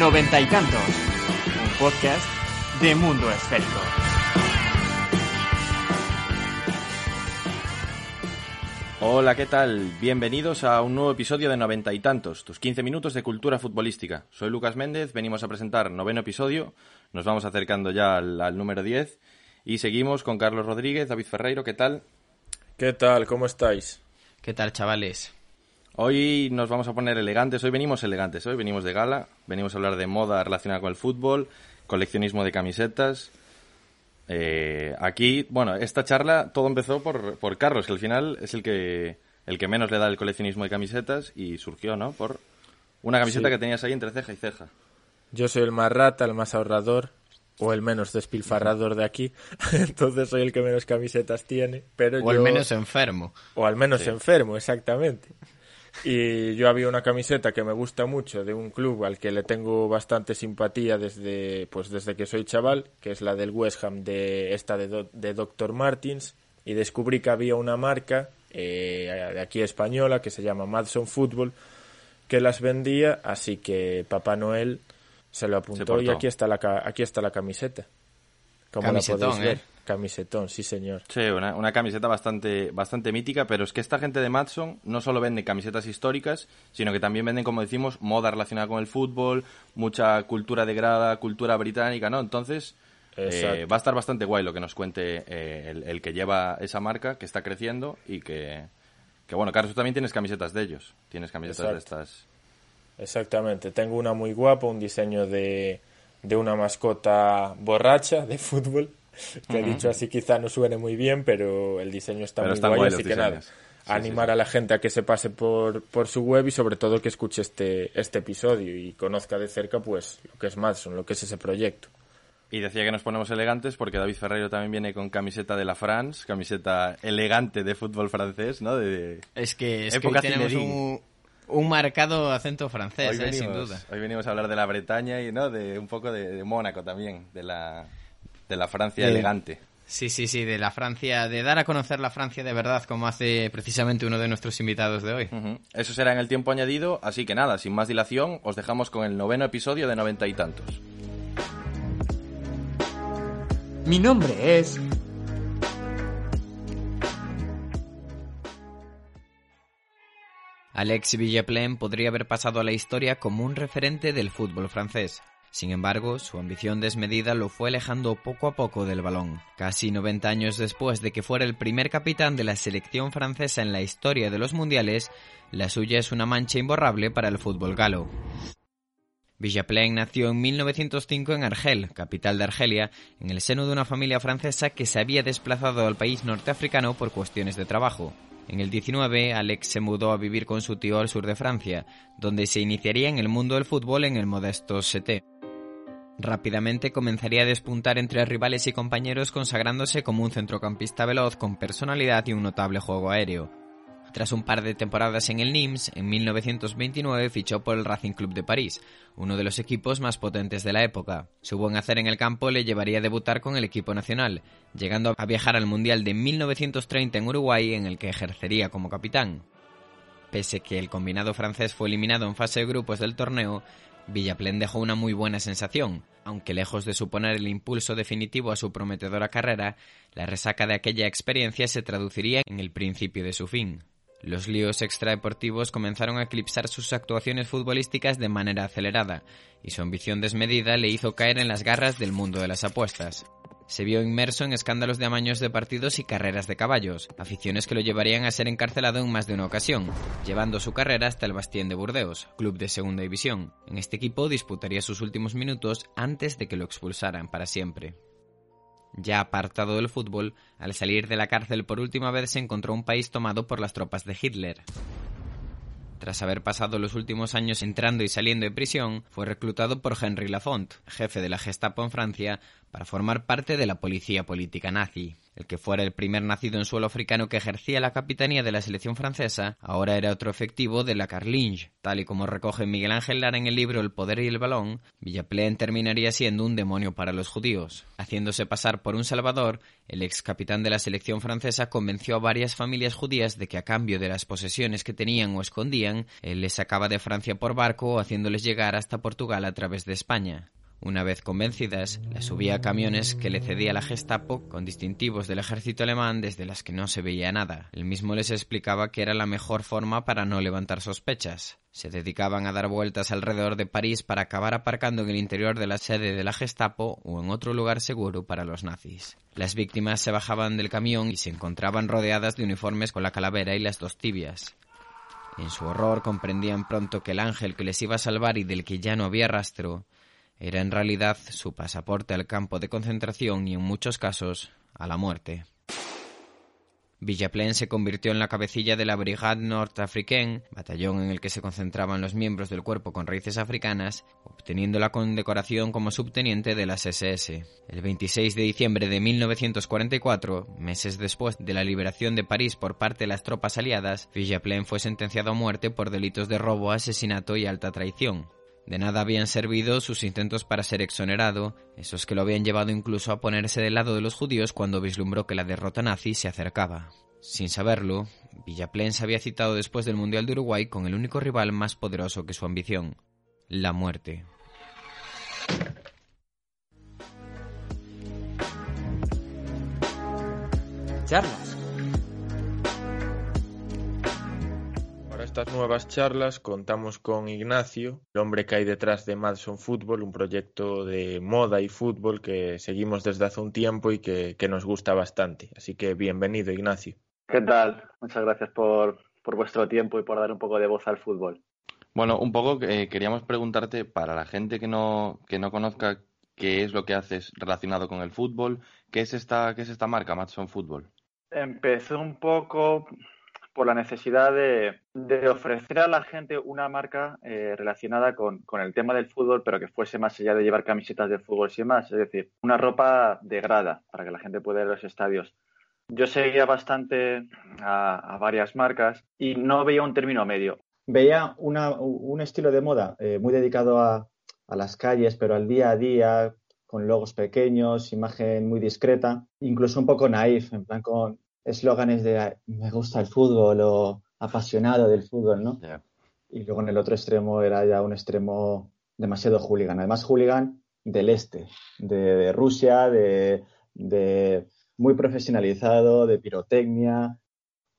Noventa y tantos. Un podcast de mundo esférico. Hola, ¿qué tal? Bienvenidos a un nuevo episodio de Noventa y Tantos, tus 15 minutos de cultura futbolística. Soy Lucas Méndez, venimos a presentar noveno episodio, nos vamos acercando ya al, al número 10 y seguimos con Carlos Rodríguez, David Ferreiro, ¿qué tal? ¿Qué tal? ¿Cómo estáis? ¿Qué tal, chavales? Hoy nos vamos a poner elegantes, hoy venimos elegantes, hoy venimos de gala, venimos a hablar de moda relacionada con el fútbol, coleccionismo de camisetas. Eh, aquí, bueno, esta charla todo empezó por, por Carlos, que al final es el que, el que menos le da el coleccionismo de camisetas y surgió, ¿no? Por una camiseta Sí. que tenías ahí entre ceja y ceja. Yo soy el más rata, el más ahorrador o el menos despilfarrador de aquí. Entonces soy el que menos camisetas tiene, pero O al yo- menos enfermo. o al menos enfermo, exactamente. Y yo había una camiseta que me gusta mucho de un club al que le tengo bastante simpatía desde pues desde que soy chaval, que es la del West Ham de esta de, Do- de Dr. Martins y descubrí que había una marca eh, de aquí española que se llama Madson Football que las vendía, así que Papá Noel se lo apuntó y aquí está la aquí está la camiseta. Como la podéis ver, ¿eh? Camisetón, sí señor. Sí, una, una camiseta bastante, bastante mítica, pero es que esta gente de Matson no solo vende camisetas históricas, sino que también venden, como decimos, moda relacionada con el fútbol, mucha cultura de grada, cultura británica, ¿no? Entonces, eh, va a estar bastante guay lo que nos cuente eh, el, el que lleva esa marca, que está creciendo y que, que bueno, Carlos, tú también tienes camisetas de ellos. Tienes camisetas de estas. Exactamente, tengo una muy guapa, un diseño de, de una mascota borracha de fútbol, que dicho así quizá no suene muy bien, pero el diseño está Pero muy guay, guay así que nada. Sí, animar sí, sí. a la gente a que se pase por, por su web y sobre todo que escuche este, este episodio y conozca de cerca pues lo que es Madson, lo que es ese proyecto. Y decía que nos ponemos elegantes porque David Ferreiro también viene con camiseta de la France, camiseta elegante de fútbol francés, ¿no? De, Es que, es que Época hoy tenemos un, un marcado acento francés, hoy, eh, sin venimos, duda. hoy venimos a hablar de la Bretaña y no de un poco de, de Mónaco también, de la, de la Francia De- elegante. Sí, sí, sí, de la Francia, de dar a conocer la Francia de verdad, como hace precisamente uno de nuestros invitados de hoy. Eso será en el tiempo añadido, así que nada, sin más dilación, os dejamos con el noveno episodio de noventa y tantos. Mi nombre es... Alex Villaplen podría haber pasado a la historia como un referente del fútbol francés. Sin embargo, su ambición desmedida lo fue alejando poco a poco del balón. Casi 90 años después de que fuera el primer capitán de la selección francesa en la historia de los mundiales, la suya es una mancha imborrable para el fútbol galo. Villaplen nació en 1905 en Argel, capital de Argelia, en el seno de una familia francesa que se había desplazado al país norteafricano por cuestiones de trabajo. En el 19, Alex se mudó a vivir con su tío al sur de Francia, donde se iniciaría en el mundo del fútbol en el modesto Seté. Rápidamente comenzaría a despuntar entre rivales y compañeros consagrándose como un centrocampista veloz con personalidad y un notable juego aéreo. Tras un par de temporadas en el Nimes, en 1929 fichó por el Racing Club de París, uno de los equipos más potentes de la época. Su buen hacer en el campo le llevaría a debutar con el equipo nacional, llegando a viajar al Mundial de 1930 en Uruguay, en el que ejercería como capitán. Pese que el combinado francés fue eliminado en fase de grupos del torneo, Villaplen dejó una muy buena sensación, aunque lejos de suponer el impulso definitivo a su prometedora carrera, la resaca de aquella experiencia se traduciría en el principio de su fin. Los líos extradeportivos comenzaron a eclipsar sus actuaciones futbolísticas de manera acelerada, y su ambición desmedida le hizo caer en las garras del mundo de las apuestas. Se vio inmerso en escándalos de amaños de partidos y carreras de caballos, aficiones que lo llevarían a ser encarcelado en más de una ocasión, llevando su carrera hasta el Bastien de Burdeos, club de segunda división. En este equipo disputaría sus últimos minutos antes de que lo expulsaran para siempre. Ya apartado del fútbol, al salir de la cárcel por última vez se encontró un país tomado por las tropas de Hitler. Tras haber pasado los últimos años entrando y saliendo de prisión, fue reclutado por Henry Lafont, jefe de la Gestapo en Francia, para formar parte de la policía política nazi. El que fuera el primer nacido en suelo africano que ejercía la capitanía de la selección francesa, ahora era otro efectivo de la Carlinge. Tal y como recoge Miguel Ángel Lara en el libro El poder y el balón, Villaplén terminaría siendo un demonio para los judíos. Haciéndose pasar por un salvador, el ex capitán de la selección francesa convenció a varias familias judías de que a cambio de las posesiones que tenían o escondían, él les sacaba de Francia por barco haciéndoles llegar hasta Portugal a través de España. Una vez convencidas, las subía a camiones que le cedía la Gestapo con distintivos del ejército alemán desde las que no se veía nada. El mismo les explicaba que era la mejor forma para no levantar sospechas. Se dedicaban a dar vueltas alrededor de París para acabar aparcando en el interior de la sede de la Gestapo o en otro lugar seguro para los nazis. Las víctimas se bajaban del camión y se encontraban rodeadas de uniformes con la calavera y las dos tibias. En su horror comprendían pronto que el ángel que les iba a salvar y del que ya no había rastro era en realidad su pasaporte al campo de concentración y en muchos casos a la muerte. Villaplén se convirtió en la cabecilla de la Brigade Nord-Africaine, batallón en el que se concentraban los miembros del cuerpo con raíces africanas, obteniendo la condecoración como subteniente de las SS. El 26 de diciembre de 1944, meses después de la liberación de París por parte de las tropas aliadas, Villaplén fue sentenciado a muerte por delitos de robo, asesinato y alta traición. De nada habían servido sus intentos para ser exonerado, esos que lo habían llevado incluso a ponerse del lado de los judíos cuando vislumbró que la derrota nazi se acercaba. Sin saberlo, Villaplén se había citado después del Mundial de Uruguay con el único rival más poderoso que su ambición, la muerte. Charlas estas nuevas charlas contamos con Ignacio, el hombre que hay detrás de Madson Football, un proyecto de moda y fútbol que seguimos desde hace un tiempo y que, nos gusta bastante. Así que bienvenido, Ignacio. ¿Qué tal? Muchas gracias por, vuestro tiempo y por dar un poco de voz al fútbol. Bueno, un poco eh, queríamos preguntarte, para la gente que no, que no conozca qué es lo que haces relacionado con el fútbol, ¿qué es esta, qué es esta marca, Madson Football? Empezó un poco por la necesidad de, ofrecer a la gente una marca eh, relacionada con, el tema del fútbol, pero que fuese más allá de llevar camisetas de fútbol y más, es decir, una ropa de grada para que la gente pueda ir a los estadios. Yo seguía bastante a, varias marcas y no veía un término medio. Veía un estilo de moda eh, muy dedicado a, a las calles, pero al día a día, con logos pequeños, imagen muy discreta, incluso un poco naif, en plan con eslóganes de me gusta el fútbol o apasionado del fútbol, ¿no? Y luego en el otro extremo era ya un extremo demasiado hooligan. Además, hooligan del este, de, Rusia, de, de, muy profesionalizado, de pirotecnia,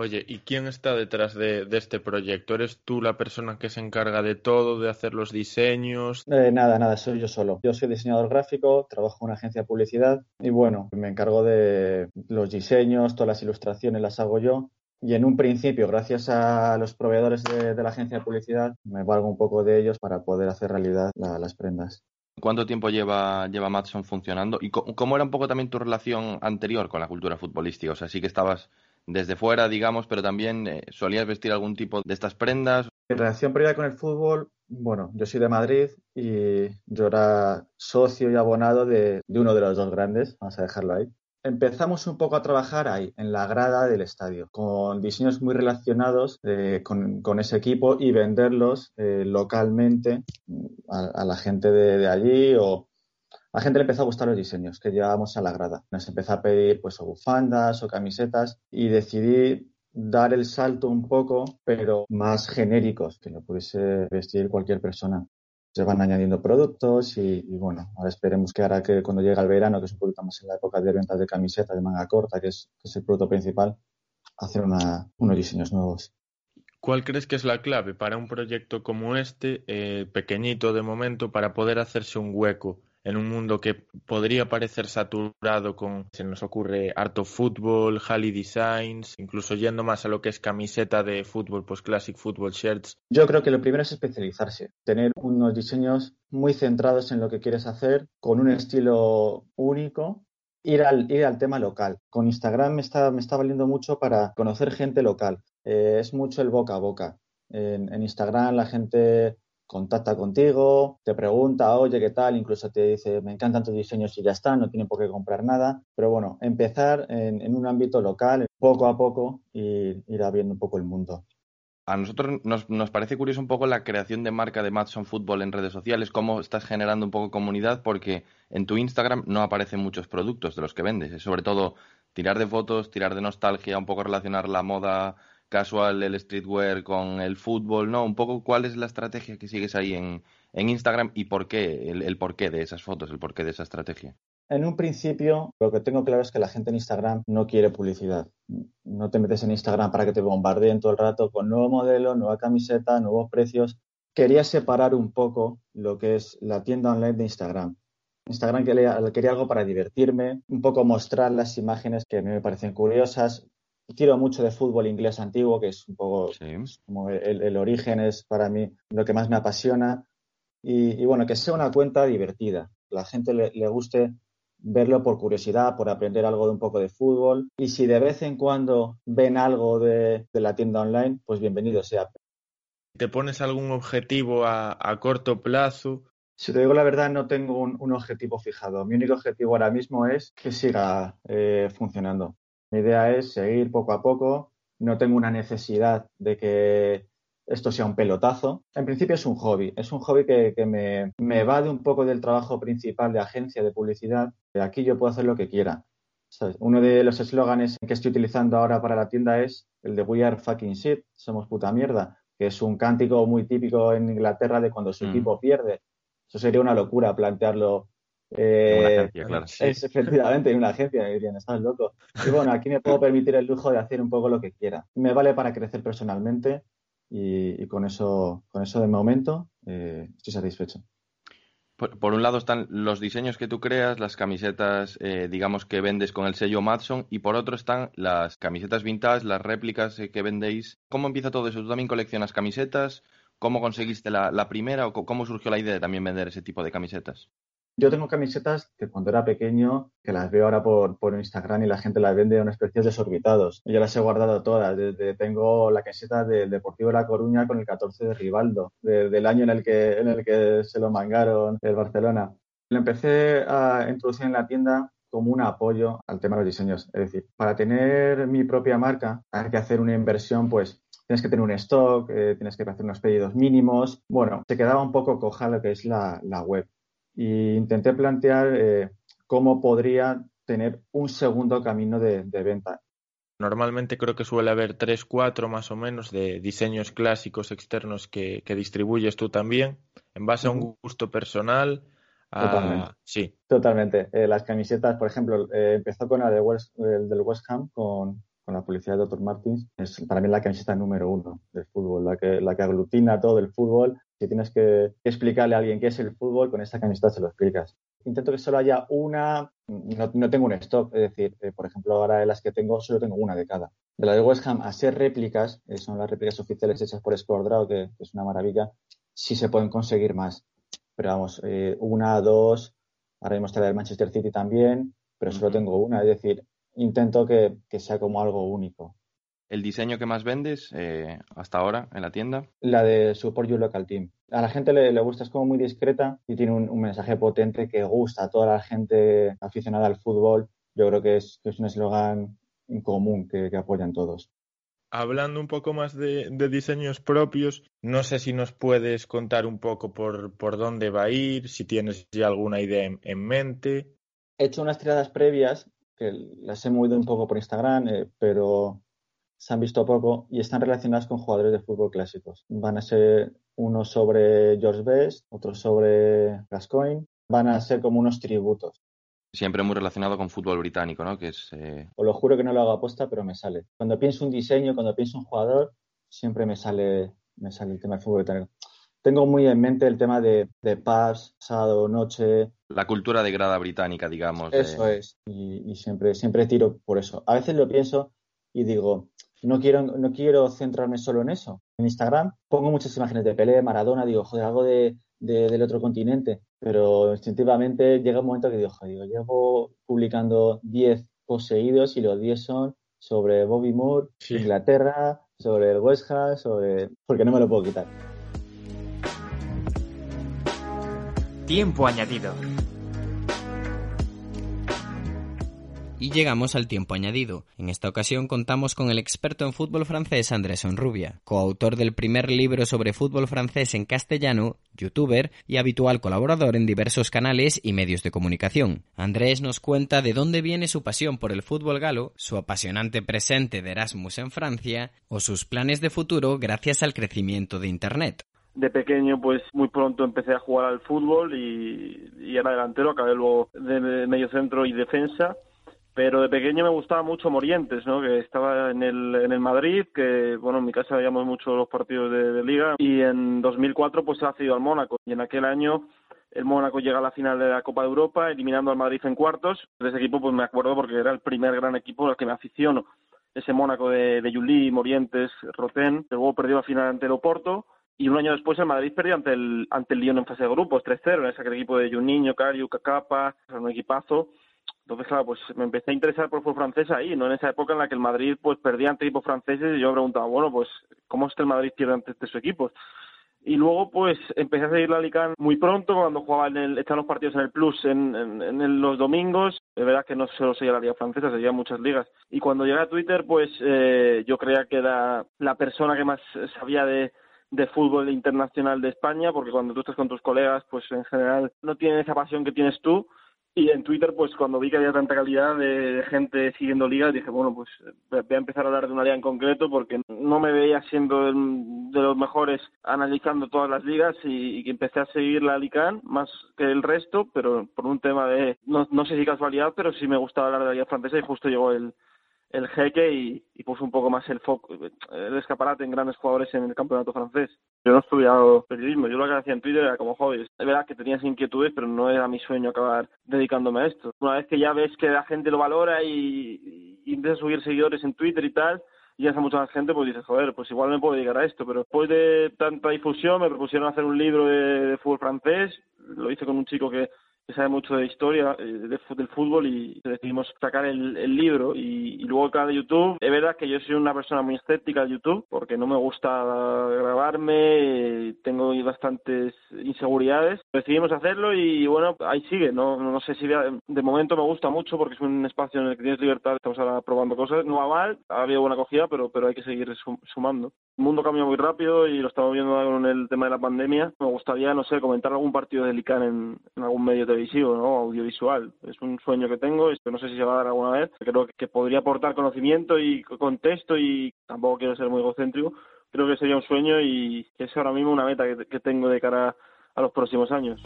Oye, ¿y quién está detrás de, este proyecto? ¿Eres tú la persona que se encarga de todo, de hacer los diseños? Eh, nada, nada, soy yo solo. Yo soy diseñador gráfico, trabajo en una agencia de publicidad y bueno, me encargo de los diseños, todas las ilustraciones las hago yo. Y en un principio, gracias a los proveedores de, la agencia de publicidad, me valgo un poco de ellos para poder hacer realidad las prendas. ¿Cuánto tiempo lleva, lleva Matson funcionando? ¿Y cómo era un poco también tu relación anterior con la cultura futbolística? O sea, sí que estabas desde fuera, digamos, pero también eh, solías vestir algún tipo de estas prendas. Mi relación previa con el fútbol, bueno, yo soy de Madrid y yo era socio y abonado de, uno de los dos grandes, vamos a dejarlo ahí. Empezamos un poco a trabajar ahí, en la grada del estadio, con diseños muy relacionados eh, con, ese equipo y venderlos eh, localmente a, la gente de allí o, la gente le empezó a gustar los diseños que llevábamos a la grada. Nos empezó a pedir pues o bufandas o camisetas y decidí dar el salto un poco, pero más genéricos, que lo pudiese vestir cualquier persona. Se van añadiendo productos y, bueno, ahora esperemos que ahora que cuando llega el verano, que es un poquito más en la época de ventas de camisetas de manga corta, que es, el producto principal, hacer unos diseños nuevos. ¿Cuál crees que es la clave para un proyecto como este, eh, pequeñito de momento, para poder hacerse un hueco en un mundo que podría parecer saturado con, se nos ocurre, harto fútbol, Halley Designs, incluso yendo más a lo que es camiseta de fútbol, pues Classic Football Shirts. Yo creo que lo primero es especializarse, tener unos diseños muy centrados en lo que quieres hacer, con un estilo único Ir al, ir al, tema local. Con Instagram me está, me está valiendo mucho para conocer gente local. Eh, es mucho el boca a boca. En, en, Instagram la gente contacta contigo, te pregunta, oye, ¿qué tal? Incluso te dice, me encantan tus diseños y ya está, no tienen por qué comprar nada. Pero bueno, empezar en, un ámbito local, poco a poco, y ir abriendo un poco el mundo. A nosotros nos, nos, parece curioso un poco la creación de marca de Matson Football en redes sociales, cómo estás generando un poco comunidad, porque en tu Instagram no aparecen muchos productos de los que vendes, es sobre todo tirar de fotos, tirar de nostalgia, un poco relacionar la moda casual, el streetwear con el fútbol, ¿no? Un poco cuál es la estrategia que sigues ahí en, Instagram y por qué, el, el porqué de esas fotos, el porqué de esa estrategia. En un principio, lo que tengo claro es que la gente en Instagram no quiere publicidad. No te metes en Instagram para que te bombardeen todo el rato con nuevo modelo, nueva camiseta, nuevos precios. Quería separar un poco lo que es la tienda online de Instagram. Instagram quería, quería algo para divertirme, un poco mostrar las imágenes que a mí me parecen curiosas, Quiero mucho de fútbol inglés antiguo, que es un poco como el, origen, es para mí lo que más me apasiona. Y, bueno, que sea una cuenta divertida. La gente le, guste verlo por curiosidad, por aprender algo de un poco de fútbol. Y si de vez en cuando ven algo de, la tienda online, pues bienvenido sea. ¿Te pones algún objetivo a, corto plazo? Si te digo la verdad, no tengo un, objetivo fijado. Mi único objetivo ahora mismo es que siga eh, funcionando. Mi idea es seguir poco a poco. No tengo una necesidad de que esto sea un pelotazo. En principio es un hobby. Es un hobby que, me, me va de un poco del trabajo principal de agencia de publicidad. Aquí yo puedo hacer lo que quiera. Uno de los eslóganes que estoy utilizando ahora para la tienda es el de We are fucking shit, somos puta mierda, que es un cántico muy típico en Inglaterra de cuando su mm. equipo pierde. Eso sería una locura plantearlo eh, una agencia, claro. Es efectivamente en una agencia, me dirían, estás loco. Y bueno, aquí me puedo permitir el lujo de hacer un poco lo que quiera. Me vale para crecer personalmente y, con eso, con eso de momento eh, estoy satisfecho. Por, un lado están los diseños que tú creas, las camisetas, eh, digamos, que vendes con el sello Madson, y por otro están las camisetas vintage, las réplicas que vendéis. ¿Cómo empieza todo eso? ¿Tú también coleccionas camisetas? ¿Cómo conseguiste la, la primera o cómo surgió la idea de también vender ese tipo de camisetas? Yo tengo camisetas que cuando era pequeño, que las veo ahora por, por Instagram y la gente las vende a unos precios desorbitados. Yo las he guardado todas. Desde, tengo la camiseta del Deportivo de La Coruña con el 14 de Rivaldo, del año en el, que, en el que se lo mangaron el Barcelona. Lo empecé a introducir en la tienda como un apoyo al tema de los diseños. Es decir, para tener mi propia marca hay que hacer una inversión, pues tienes que tener un stock, eh, tienes que hacer unos pedidos mínimos. Bueno, se quedaba un poco coja lo que es la, la web y intenté plantear eh, cómo podría tener un segundo camino de, venta. Normalmente creo que suele haber tres, cuatro más o menos de diseños clásicos externos que, distribuyes tú también, en base a un gusto personal. Totalmente. Sí. Totalmente. Eh, las camisetas, por ejemplo, eh, empezó con la de West, el del West Ham, con, con la publicidad de Dr. Martins. Es para mí la camiseta número uno del fútbol, la que, la que aglutina todo el fútbol si tienes que explicarle a alguien qué es el fútbol, con esta camiseta se lo explicas. Intento que solo haya una, no, tengo un stock, es decir, eh, por ejemplo, ahora de las que tengo, solo tengo una de cada. De la de West Ham a ser réplicas, eh, son las réplicas oficiales hechas por Scordraw, que, es una maravilla, sí se pueden conseguir más. Pero vamos, eh, una, dos, ahora mismo está la del Manchester City también, pero solo tengo una, es decir, intento que sea como algo único el diseño que más vendes eh, hasta ahora en la tienda? La de Support Your Local Team. A la gente le, gusta, es como muy discreta y tiene un, mensaje potente que gusta a toda la gente aficionada al fútbol. Yo creo que es, un eslogan común que, apoyan todos. Hablando un poco más de, diseños propios, no sé si nos puedes contar un poco por, por dónde va a ir, si tienes ya alguna idea en, mente. He hecho unas tiradas previas que las he movido un poco por Instagram, eh, pero se han visto poco y están relacionadas con jugadores de fútbol clásicos. Van a ser unos sobre George Best, otros sobre Gascoigne. Van a ser como unos tributos. Siempre muy relacionado con fútbol británico, ¿no? Que es, eh, Os lo juro que no lo hago aposta, pero me sale. Cuando pienso un diseño, cuando pienso un jugador, siempre me sale, me sale el tema del fútbol británico. Tengo muy en mente el tema de, de pubs, sábado, noche. La cultura de grada británica, digamos. Eso es. Y, y, siempre, siempre tiro por eso. A veces lo pienso y digo, no quiero, no quiero centrarme solo en eso. En Instagram pongo muchas imágenes de Pelé, Maradona, digo, joder, algo de, del otro continente, pero instintivamente llega un momento que digo, joder, llevo publicando 10 poseídos y los 10 son sobre Bobby Moore, Inglaterra, sobre el West Ham, sobre... porque no me lo puedo quitar. Tiempo añadido. Y llegamos al tiempo añadido. En esta ocasión contamos con el experto en fútbol francés Andrés Onrubia, coautor del primer libro sobre fútbol francés en castellano, youtuber y habitual colaborador en diversos canales y medios de comunicación. Andrés nos cuenta de dónde viene su pasión por el fútbol galo, su apasionante presente de Erasmus en Francia o sus planes de futuro gracias al crecimiento de Internet de pequeño pues muy pronto empecé a jugar al fútbol y, era delantero, acabé luego de medio centro y defensa pero de pequeño me gustaba mucho Morientes, ¿no? que estaba en el, en el Madrid, que bueno, en mi casa veíamos mucho los partidos de, liga y en 2004 pues se ha ido al Mónaco y en aquel año el Mónaco llega a la final de la Copa de Europa eliminando al Madrid en cuartos. De ese equipo pues me acuerdo porque era el primer gran equipo al que me aficiono. Ese Mónaco de, de Juli, Morientes, Roten, luego perdió la final ante el Oporto y un año después el Madrid perdió ante el, ante el Lyon en fase de grupos, 3-0, en ese equipo de Juninho, Cariu, Cacapa, un equipazo entonces, claro, pues me empecé a interesar por el fútbol francés ahí, ¿no? En esa época en la que el Madrid pues perdía ante equipos franceses y yo me preguntaba, bueno, pues, ¿cómo es que el Madrid pierde ante estos equipos? Y luego, pues, empecé a seguir la Liga muy pronto, cuando jugaba en el, estaban los partidos en el Plus en, en, los domingos. Es verdad que no solo seguía la Liga Francesa, seguía muchas ligas. Y cuando llegué a Twitter, pues, eh, yo creía que era la persona que más sabía de, de fútbol internacional de España, porque cuando tú estás con tus colegas, pues en general no tienen esa pasión que tienes tú. Y en Twitter, pues cuando vi que había tanta calidad de, gente siguiendo ligas, dije, bueno, pues voy a empezar a hablar de una liga en concreto porque no me veía siendo de los mejores analizando todas las ligas y, empecé a seguir la Lican más que el resto, pero por un tema de, no, no sé si casualidad, pero sí me gustaba hablar de la liga francesa y justo llegó el, el jeque y, puso un poco más el foco, el escaparate en grandes jugadores en el campeonato francés. Yo no he estudiado periodismo, yo lo que hacía en Twitter era como hobby. Es verdad que tenías inquietudes, pero no era mi sueño acabar dedicándome a esto. Una vez que ya ves que la gente lo valora y, y empieza a subir seguidores en Twitter y tal, y ya mucha más gente, pues dices, joder, pues igual me puedo dedicar a esto. Pero después de tanta difusión me propusieron hacer un libro de fútbol francés, lo hice con un chico que que sabe mucho de historia eh, del fútbol y decidimos sacar el, libro y, luego el canal de YouTube. Es verdad que yo soy una persona muy escéptica de YouTube porque no me gusta grabarme, tengo bastantes inseguridades. Decidimos hacerlo y bueno, ahí sigue. No, no sé si de, momento me gusta mucho porque es un espacio en el que tienes libertad, estamos ahora probando cosas. No va mal, ha habido buena acogida, pero, pero hay que seguir sumando. El mundo cambia muy rápido y lo estamos viendo con el tema de la pandemia. Me gustaría, no sé, comentar algún partido de Licán en, en algún medio de televisivo, ¿no? audiovisual. Es un sueño que tengo, esto no sé si se va a dar alguna vez. Creo que podría aportar conocimiento y contexto y tampoco quiero ser muy egocéntrico. Creo que sería un sueño y es ahora mismo una meta que, tengo de cara a los próximos años.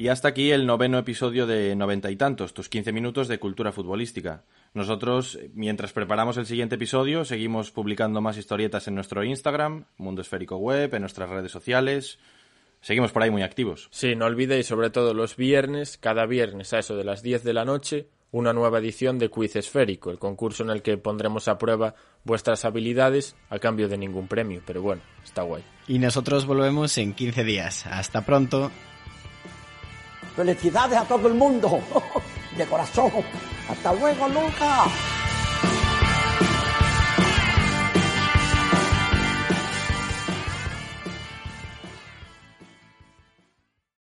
Y hasta aquí el noveno episodio de Noventa y Tantos, tus 15 minutos de cultura futbolística. Nosotros, mientras preparamos el siguiente episodio, seguimos publicando más historietas en nuestro Instagram, Mundo Esférico Web, en nuestras redes sociales. Seguimos por ahí muy activos. Sí, no olvidéis, sobre todo los viernes, cada viernes a eso de las 10 de la noche, una nueva edición de Quiz Esférico, el concurso en el que pondremos a prueba vuestras habilidades a cambio de ningún premio. Pero bueno, está guay. Y nosotros volvemos en 15 días. Hasta pronto. Felicidades a todo el mundo, de corazón. Hasta luego, Lucas.